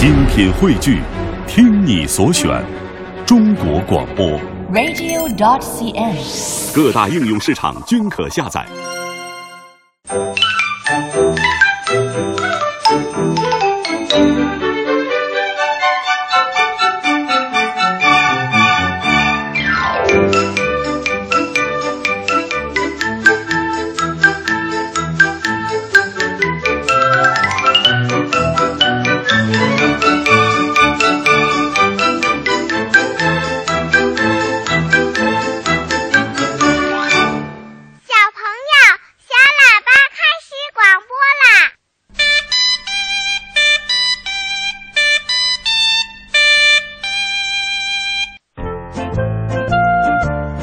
精品汇聚，听你所选，中国广播。radio.cn。各大应用市场均可下载。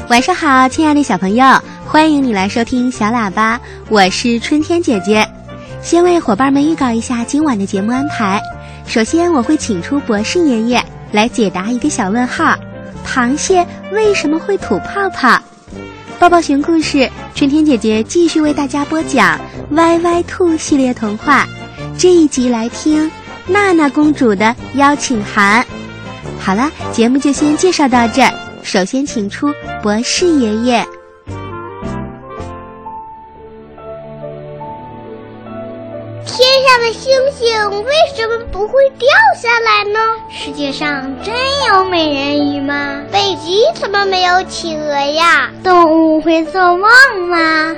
晚上好，亲爱的小朋友，欢迎你来收听小喇叭，我是春天姐姐。先为伙伴们预告一下今晚的节目安排。首先，我会请出博士爷爷来解答一个小问号：螃蟹为什么会吐泡泡？抱抱熊故事，春天姐姐继续为大家播讲《歪歪兔》系列童话。这一集来听娜娜公主的邀请函。好了，节目就先介绍到这儿。首先，请出博士爷爷。天上的星星为什么不会掉下来呢？世界上真有美人鱼吗？北极怎么没有企鹅呀？动物会做梦吗？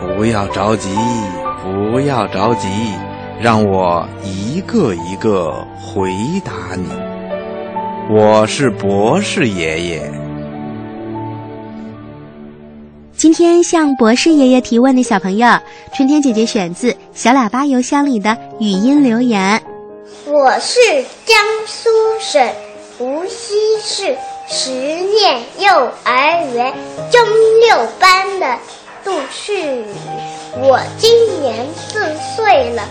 不要着急，不要着急，让我一个一个回答你。我是博士爷爷。今天向博士爷爷提问的小朋友，春天姐姐选自小喇叭邮箱里的语音留言。我是江苏省无锡市实验幼儿园中六班的杜世宇，我今年四岁了。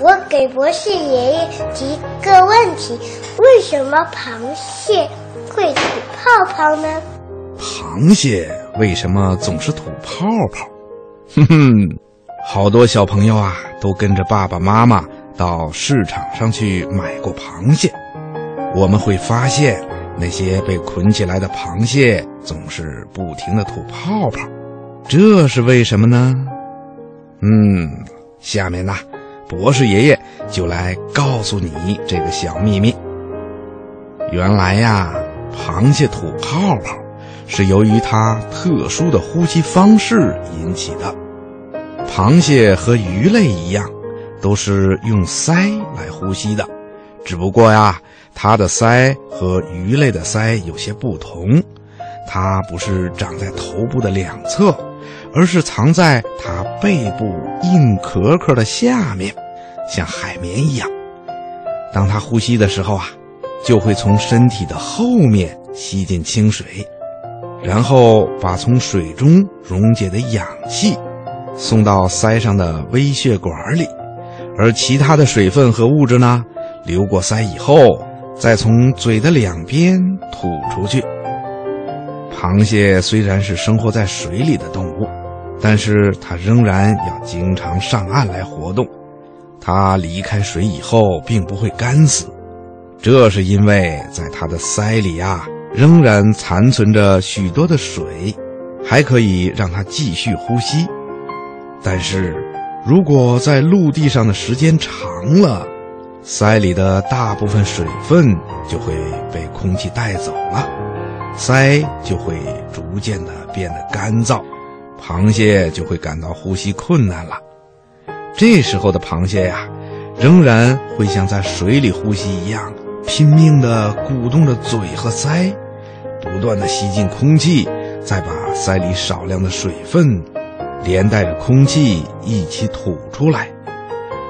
我给博士爷爷提个问题：为什么螃蟹会吐泡泡呢？螃蟹为什么总是吐泡泡？哼哼，好多小朋友啊，都跟着爸爸妈妈到市场上去买过螃蟹。我们会发现，那些被捆起来的螃蟹总是不停的吐泡泡，这是为什么呢？嗯，下面呢，博士爷爷就来告诉你这个小秘密。原来呀，螃蟹吐泡泡。是由于它特殊的呼吸方式引起的。螃蟹和鱼类一样，都是用鳃来呼吸的，只不过呀，它的鳃和鱼类的鳃有些不同，它不是长在头部的两侧，而是藏在它背部硬壳壳的下面，像海绵一样。当它呼吸的时候啊，就会从身体的后面吸进清水。然后把从水中溶解的氧气送到鳃上的微血管里，而其他的水分和物质呢，流过鳃以后，再从嘴的两边吐出去。螃蟹虽然是生活在水里的动物，但是它仍然要经常上岸来活动。它离开水以后，并不会干死，这是因为在它的鳃里、啊。仍然残存着许多的水，还可以让它继续呼吸。但是，如果在陆地上的时间长了，鳃里的大部分水分就会被空气带走了，鳃就会逐渐的变得干燥，螃蟹就会感到呼吸困难了。这时候的螃蟹呀，仍然会像在水里呼吸一样，拼命地鼓动着嘴和鳃。不断的吸进空气，再把鳃里少量的水分，连带着空气一起吐出来。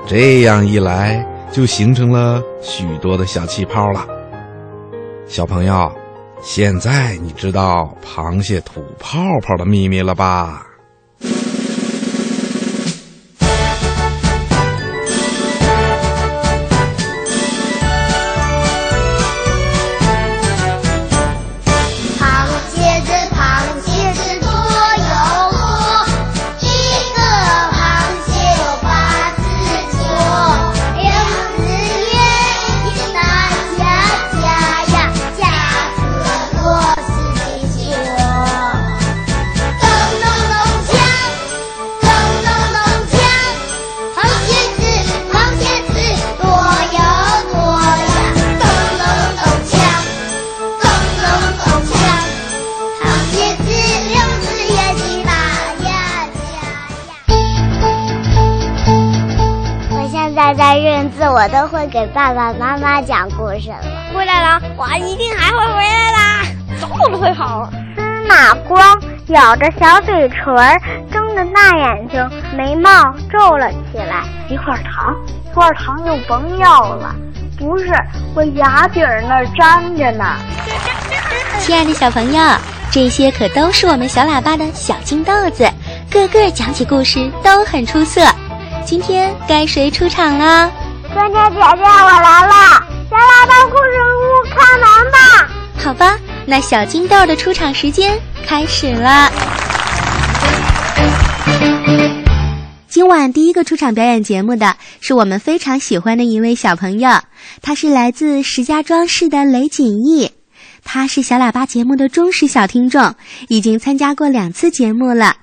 这样一来，就形成了许多的小气泡了。小朋友，现在你知道螃蟹吐泡泡的秘密了吧？我都会给爸爸妈妈讲故事了。回来了，我一定还会回来啦，走路都会跑。司马光咬着小嘴唇，睁着大眼睛，眉毛皱了起来。一块糖，一块糖就甭要了。不是，我牙底儿那儿粘着呢。亲爱的小朋友，这些可都是我们小喇叭的小金豆子，个个讲起故事都很出色。今天该谁出场了？春天姐姐，我来了！小喇叭故事屋开门吧！好吧，那小金豆的出场时间开始了。今晚第一个出场表演节目的是我们非常喜欢的一位小朋友，他是来自石家庄市的雷锦逸，他是小喇叭节目的忠实小听众，已经参加过两次节目了。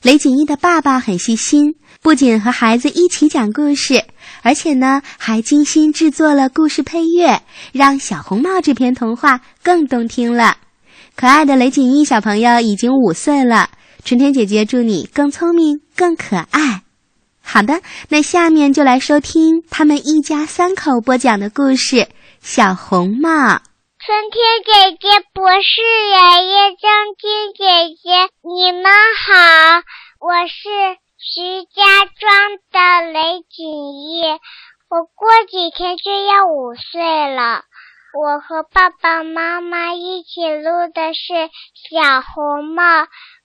雷锦逸的爸爸很细心，不仅和孩子一起讲故事，而且呢还精心制作了故事配乐，让《小红帽》这篇童话更动听了。可爱的雷锦逸小朋友已经五岁了，春天姐姐祝你更聪明、更可爱。好的，那下面就来收听他们一家三口播讲的故事《小红帽》。春天姐姐、博士爷爷、张晶姐姐，你们好，我是石家庄的雷锦逸，我过几天就要五岁了。我和爸爸妈妈一起录的是《小红帽》，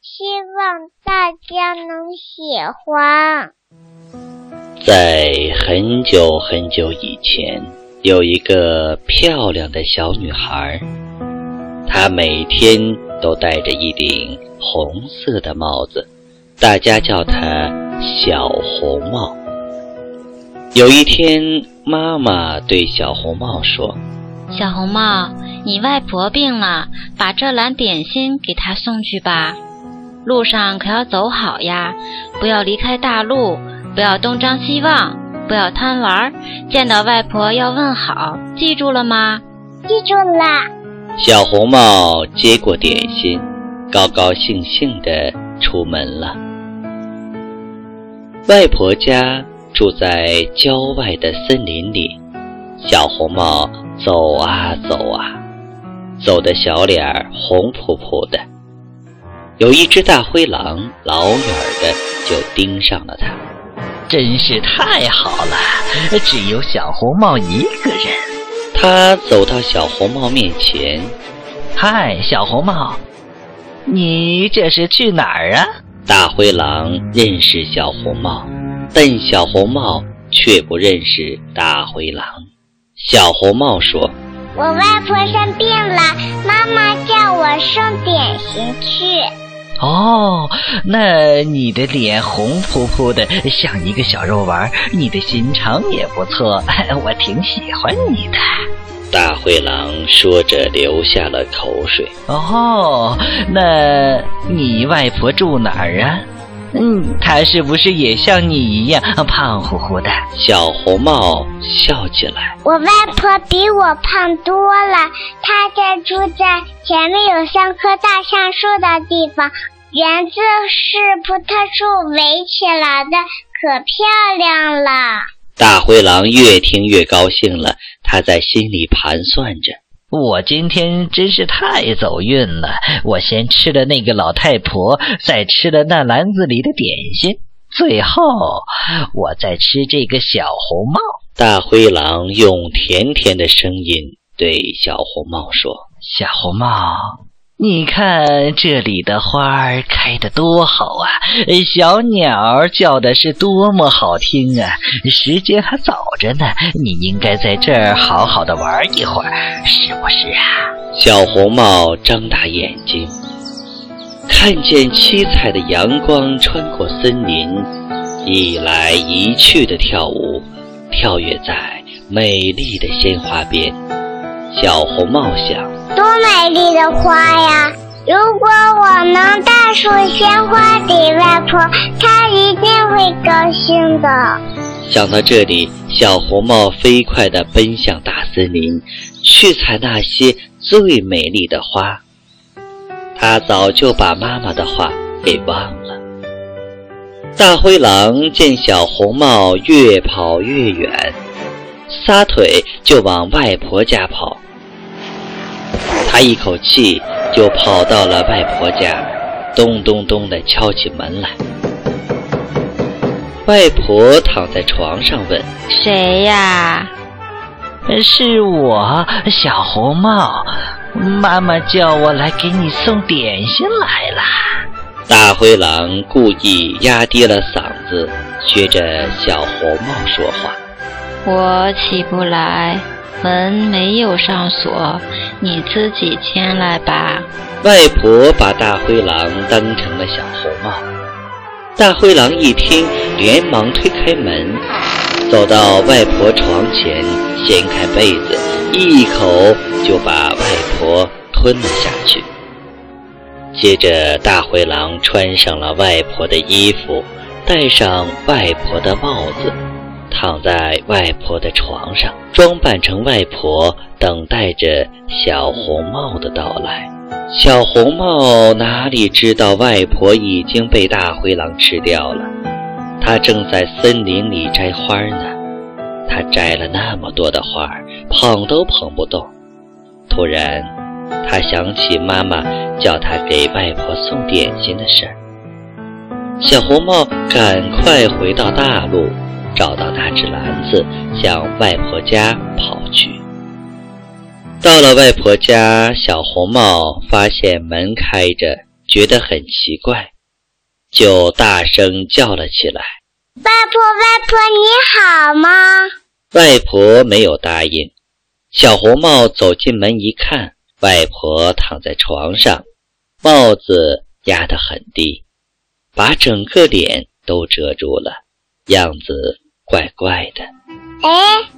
希望大家能喜欢。在很久很久以前，有一个漂亮的小女孩，她每天都戴着一顶红色的帽子，大家叫她小红帽。有一天，妈妈对小红帽说：“小红帽，你外婆病了，把这篮点心给她送去吧。路上可要走好呀，不要离开大路。”不要东张西望，不要贪玩，见到外婆要问好，记住了吗？记住了。小红帽接过点心，高高兴兴地出门了。外婆家住在郊外的森林里，小红帽走啊走啊，走的小脸儿红扑扑的。有一只大灰狼，老远的就盯上了他。真是太好了，只有小红帽一个人。他走到小红帽面前，嗨，小红帽，你这是去哪儿啊？大灰狼认识小红帽，但小红帽却不认识大灰狼。小红帽说：“我外婆生病了，妈妈叫我送点心去。”哦，那你的脸红扑扑的，像一个小肉丸。你的心肠也不错，我挺喜欢你的。大灰狼说着流下了口水。哦，那你外婆住哪儿啊？嗯，她是不是也像你一样胖乎乎的？小红帽笑起来。我外婆比我胖多了，她家住在前面有三棵大橡树的地方。园子是葡萄树围起来的，可漂亮了。大灰狼越听越高兴了，他在心里盘算着：我今天真是太走运了！我先吃了那个老太婆，再吃了那篮子里的点心，最后我再吃这个小红帽。大灰狼用甜甜的声音对小红帽说：“小红帽。”你看这里的花儿开得多好啊，小鸟叫的是多么好听啊！时间还早着呢，你应该在这儿好好的玩一会儿，是不是啊？小红帽张大眼睛，看见七彩的阳光穿过森林，一来一去的跳舞，跳跃在美丽的鲜花边。小红帽想。多美丽的花呀！如果我能带束鲜花给外婆，她一定会高兴的。想到这里，小红帽飞快地奔向大森林，去采那些最美丽的花。他早就把妈妈的话给忘了。大灰狼见小红帽越跑越远，撒腿就往外婆家跑。他一口气就跑到了外婆家，咚咚咚地敲起门来。外婆躺在床上问：“谁呀？”“是我，小红帽。妈妈叫我来给你送点心来了。”大灰狼故意压低了嗓子，学着小红帽说话：“我起不来，门没有上锁，你自己进来吧。”外婆把大灰狼当成了小红帽。大灰狼一听，连忙推开门，走到外婆床前，掀开被子，一口就把外婆吞了下去。接着，大灰狼穿上了外婆的衣服，戴上外婆的帽子，躺在外婆的床上，装扮成外婆，等待着小红帽的到来。小红帽哪里知道外婆已经被大灰狼吃掉了？他正在森林里摘花呢。他摘了那么多的花，捧都捧不动。突然，他想起妈妈叫他给外婆送点心的事儿。小红帽赶快回到大路，找到那只篮子，向外婆家跑去。到了外婆家，小红帽发现门开着，觉得很奇怪，就大声叫了起来：“外婆，外婆，你好吗？”外婆没有答应。小红帽走进门一看，外婆躺在床上，帽子压得很低，把整个脸都遮住了，样子怪怪的。哎，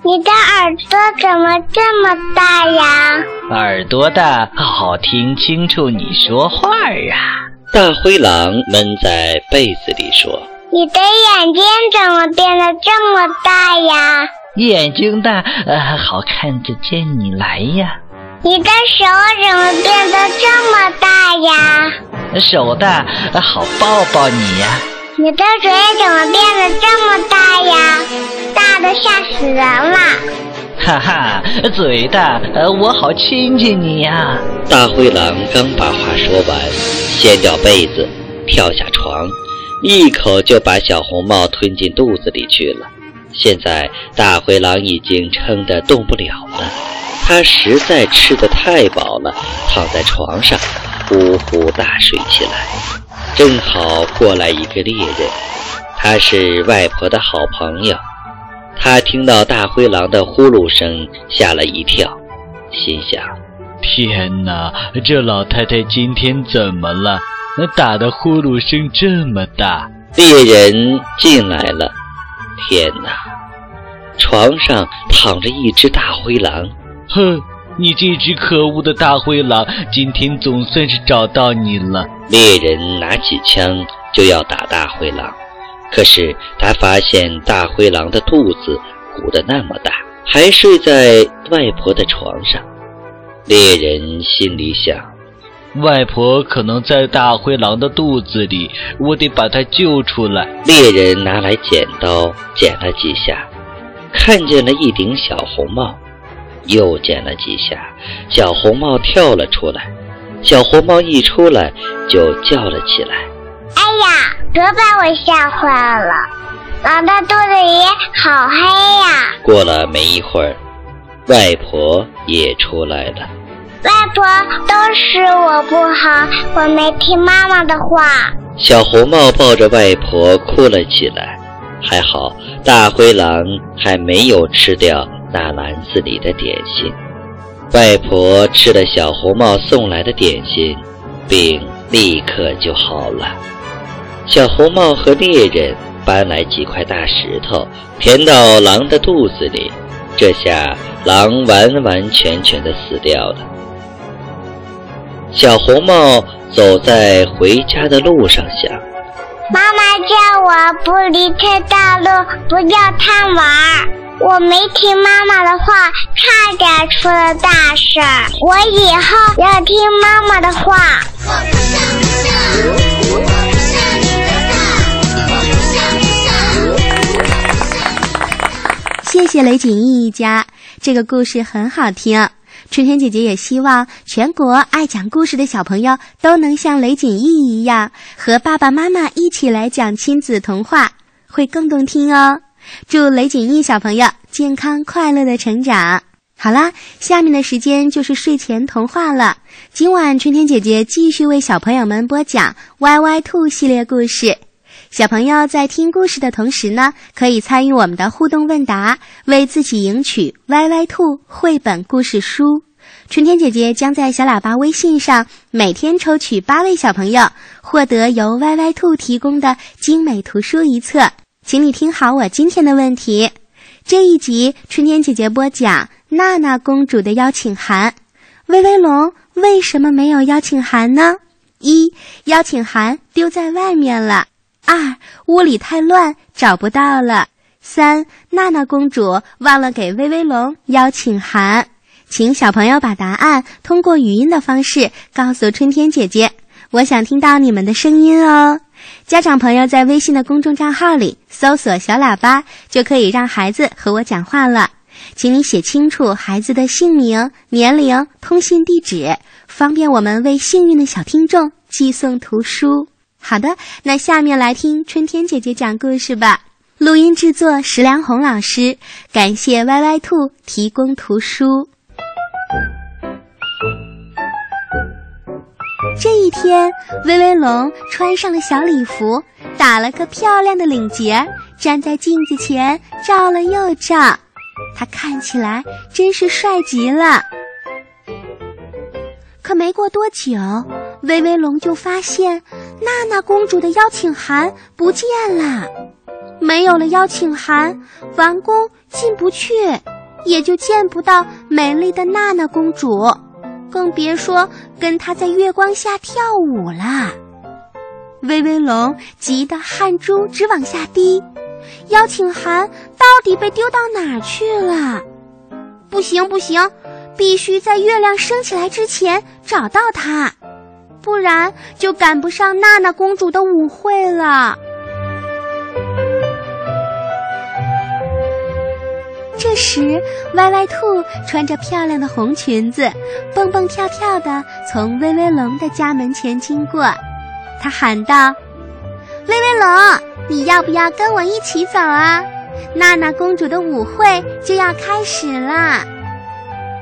你的耳朵怎么这么大呀？耳朵大，好听清楚你说话啊！大灰狼闷在被子里说：“你的眼睛怎么变得这么大呀？”眼睛大，呃，好看得见你来呀。你的手怎么变得这么大呀？手大，好抱抱你呀。你的嘴怎么变得这么大呀？大的吓死人了！哈哈，嘴大，呃我好亲亲你呀！大灰狼刚把话说完，掀掉被子，跳下床，一口就把小红帽吞进肚子里去了。现在大灰狼已经撑得动不了了，它实在吃得太饱了，躺在床上呼呼大睡起来。正好过来一个猎人，他是外婆的好朋友。他听到大灰狼的呼噜声，吓了一跳，心想：天哪，这老太太今天怎么了？那打的呼噜声这么大！猎人进来了，天哪，床上躺着一只大灰狼。哼！你这只可恶的大灰狼，今天总算是找到你了。猎人拿起枪就要打大灰狼，可是他发现大灰狼的肚子鼓得那么大，还睡在外婆的床上。猎人心里想：外婆可能在大灰狼的肚子里，我得把她救出来。猎人拿来剪刀剪了几下，看见了一顶小红帽。又剪了几下，小红帽跳了出来。小红帽一出来就叫了起来：“哎呀，别把我吓坏了！狼的肚子里好黑呀！”过了没一会儿，外婆也出来了。外婆，都是我不好，我没听妈妈的话。小红帽抱着外婆哭了起来。还好，大灰狼还没有吃掉。那篮子里的点心，外婆吃了小红帽送来的点心，病立刻就好了。小红帽和猎人搬来几块大石头，填到狼的肚子里，这下狼完完全全的死掉了。小红帽走在回家的路上，想：妈妈叫我不离开大路，不要贪玩。我没听妈妈的话，差点出了大事儿。我以后要听妈妈的话。谢谢。雷锦义一家，这个故事很好听。春天姐姐也希望全国爱讲故事的小朋友都能像雷锦义一样，和爸爸妈妈一起来讲亲子童话，会更动听哦。祝雷锦义小朋友健康快乐的成长。好啦，下面的时间就是睡前童话了。今晚春天姐姐继续为小朋友们播讲《歪歪兔》系列故事。小朋友在听故事的同时呢，可以参与我们的互动问答，为自己赢取《歪歪兔》绘本故事书。春天姐姐将在小喇叭微信上每天抽取八位小朋友，获得由歪歪兔提供的精美图书一册。请你听好我今天的问题。这一集春天姐姐播讲娜娜公主的邀请函。威威龙为什么没有邀请函呢？一，邀请函丢在外面了。二，屋里太乱，找不到了。三，娜娜公主忘了给威威龙邀请函，请小朋友把答案通过语音的方式告诉春天姐姐。我想听到你们的声音哦。家长朋友在微信的公众账号里搜索“小喇叭”，就可以让孩子和我讲话了。请你写清楚孩子的姓名、年龄、通信地址，方便我们为幸运的小听众寄送图书。好的，那下面来听春天姐姐讲故事吧。录音制作石良红老师，感谢歪歪兔提供图书。这一天，威威龙穿上了小礼服，打了个漂亮的领结，站在镜子前照了又照，他看起来真是帅极了。可没过多久，威威龙就发现。娜娜公主的邀请函不见了，没有了邀请函，王宫进不去，也就见不到美丽的娜娜公主，更别说跟他在月光下跳舞了。威威龙急得汗珠直往下滴，邀请函到底被丢到哪儿去了？不行不行，必须在月亮升起来之前找到它。不然就赶不上娜娜公主的舞会了。时，歪歪兔穿着漂亮的红裙子，蹦蹦跳跳的从威威龙的家门前经过。他喊道：“威威龙，你要不要跟我一起走啊？娜娜公主的舞会就要开始啦！”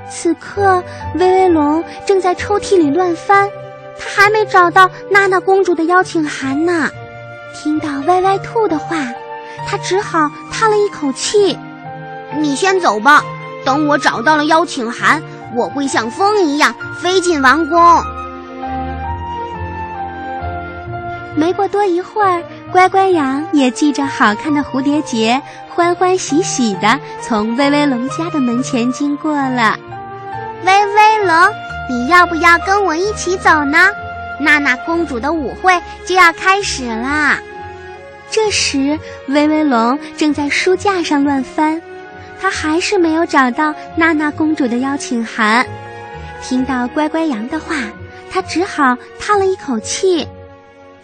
此刻，威威龙正在抽屉里乱翻。他还没找到娜娜公主的邀请函呢。听到歪歪兔的话，他只好叹了一口气：“你先走吧，等我找到了邀请函，我会像风一样飞进王宫。”没过多一会儿，乖乖羊也系着好看的蝴蝶结，欢欢喜喜的从威威龙家的门前经过了。威威龙。你要不要跟我一起走呢？娜娜公主的舞会就要开始啦。这时，威威龙正在书架上乱翻，他还是没有找到娜娜公主的邀请函。听到乖乖羊的话，他只好叹了一口气：“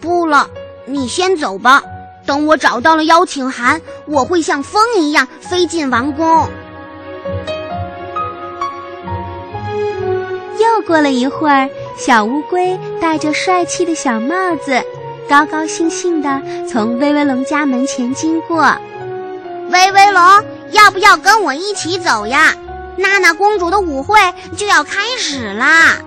不了，你先走吧。等我找到了邀请函，我会像风一样飞进王宫。”又过了一会儿，小乌龟戴着帅气的小帽子，高高兴兴地从威威龙家门前经过。威威龙，要不要跟我一起走呀？娜娜公主的舞会就要开始啦！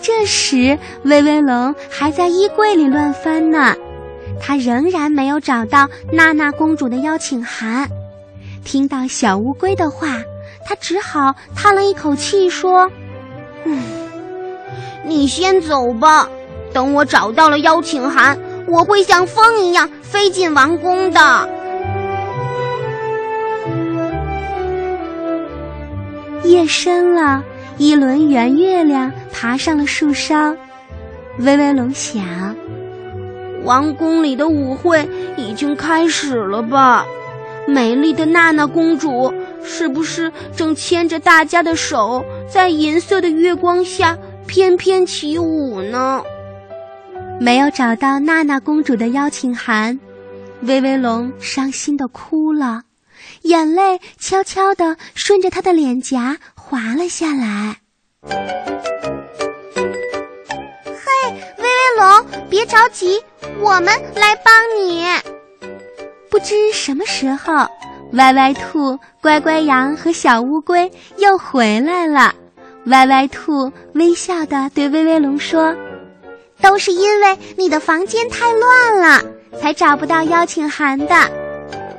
这时，威威龙还在衣柜里乱翻呢，他仍然没有找到娜娜公主的邀请函。听到小乌龟的话，他只好叹了一口气说。嗯，你先走吧。等我找到了邀请函，我会像风一样飞进王宫的。夜深了，一轮圆月亮爬上了树梢。威威龙想，王宫里的舞会已经开始了吧？美丽的娜娜公主。是不是正牵着大家的手，在银色的月光下翩翩起舞呢？没有找到娜娜公主的邀请函，威威龙伤心的哭了。眼泪悄悄地顺着他的脸颊滑了下来。嘿，威威龙，别着急，我们来帮你。不知什么时候，歪歪兔、乖乖羊和小乌龟又回来了。歪歪兔微笑地对威威龙说：“都是因为你的房间太乱了，才找不到邀请函的。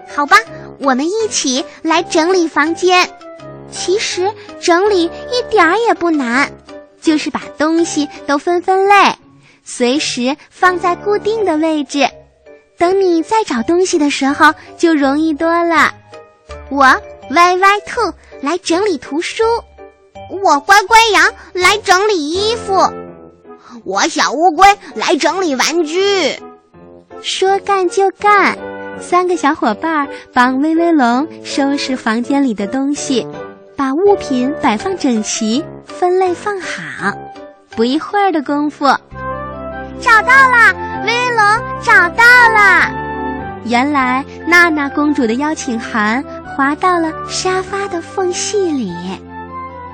好吧，我们一起来整理房间。其实整理一点儿也不难，就是把东西都分分类，随时放在固定的位置。等你再找东西的时候，就容易多了。我歪歪兔来整理图书。”我乖乖羊来整理衣服，我小乌龟来整理玩具。说干就干，三个小伙伴帮威威龙收拾房间里的东西，把物品摆放整齐，分类放好。不一会儿的功夫，找到了，威威龙找到了。原来娜娜公主的邀请函滑到了沙发的缝隙里。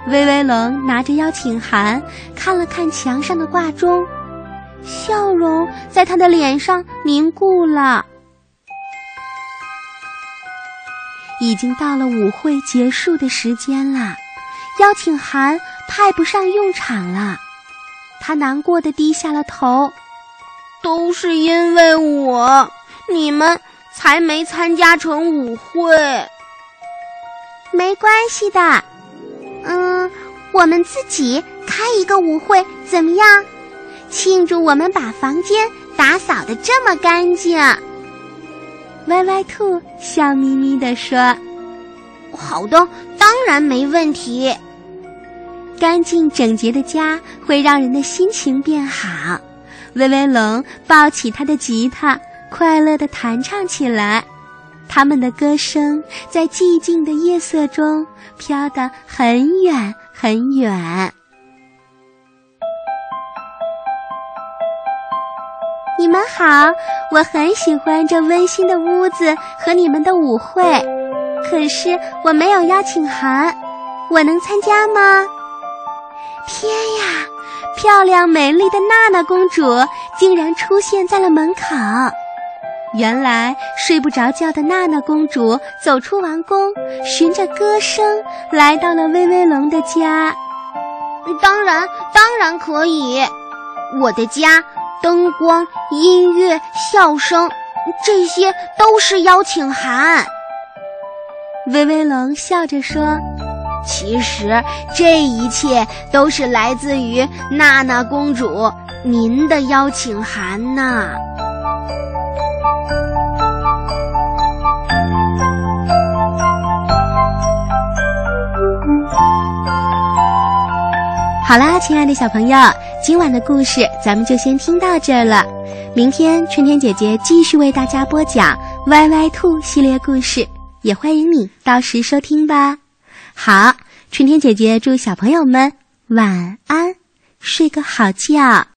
威威龙拿着邀请函，看了看墙上的挂钟，笑容在他的脸上凝固了。已经到了舞会结束的时间了，邀请函派不上用场了。他难过的低下了头，都是因为我，你们才没参加成舞会。没关系的。嗯，我们自己开一个舞会怎么样？庆祝我们把房间打扫的这么干净。歪歪兔笑眯眯地说：“好的，当然没问题。干净整洁的家会让人的心情变好。”威威龙抱起他的吉他，快乐地弹唱起来。他们的歌声在寂静的夜色中飘得很远很远。你们好，我很喜欢这温馨的屋子和你们的舞会，可是我没有邀请函，我能参加吗？天呀，漂亮美丽的娜娜公主竟然出现在了门口。原来睡不着觉的娜娜公主走出王宫，循着歌声来到了威威龙的家。当然，当然可以。我的家，灯光、音乐、笑声，这些都是邀请函。威威龙笑着说：“其实这一切都是来自于娜娜公主您的邀请函呢。”好啦，亲爱的小朋友，今晚的故事咱们就先听到这儿了。明天春天姐姐继续为大家播讲《歪歪兔》系列故事，也欢迎你到时收听吧。好，春天姐姐祝小朋友们晚安，睡个好觉。